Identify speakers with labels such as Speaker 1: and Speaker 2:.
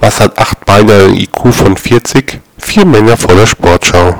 Speaker 1: Was hat acht Beine einen IQ von 40? Vier Männer vor der Sportschau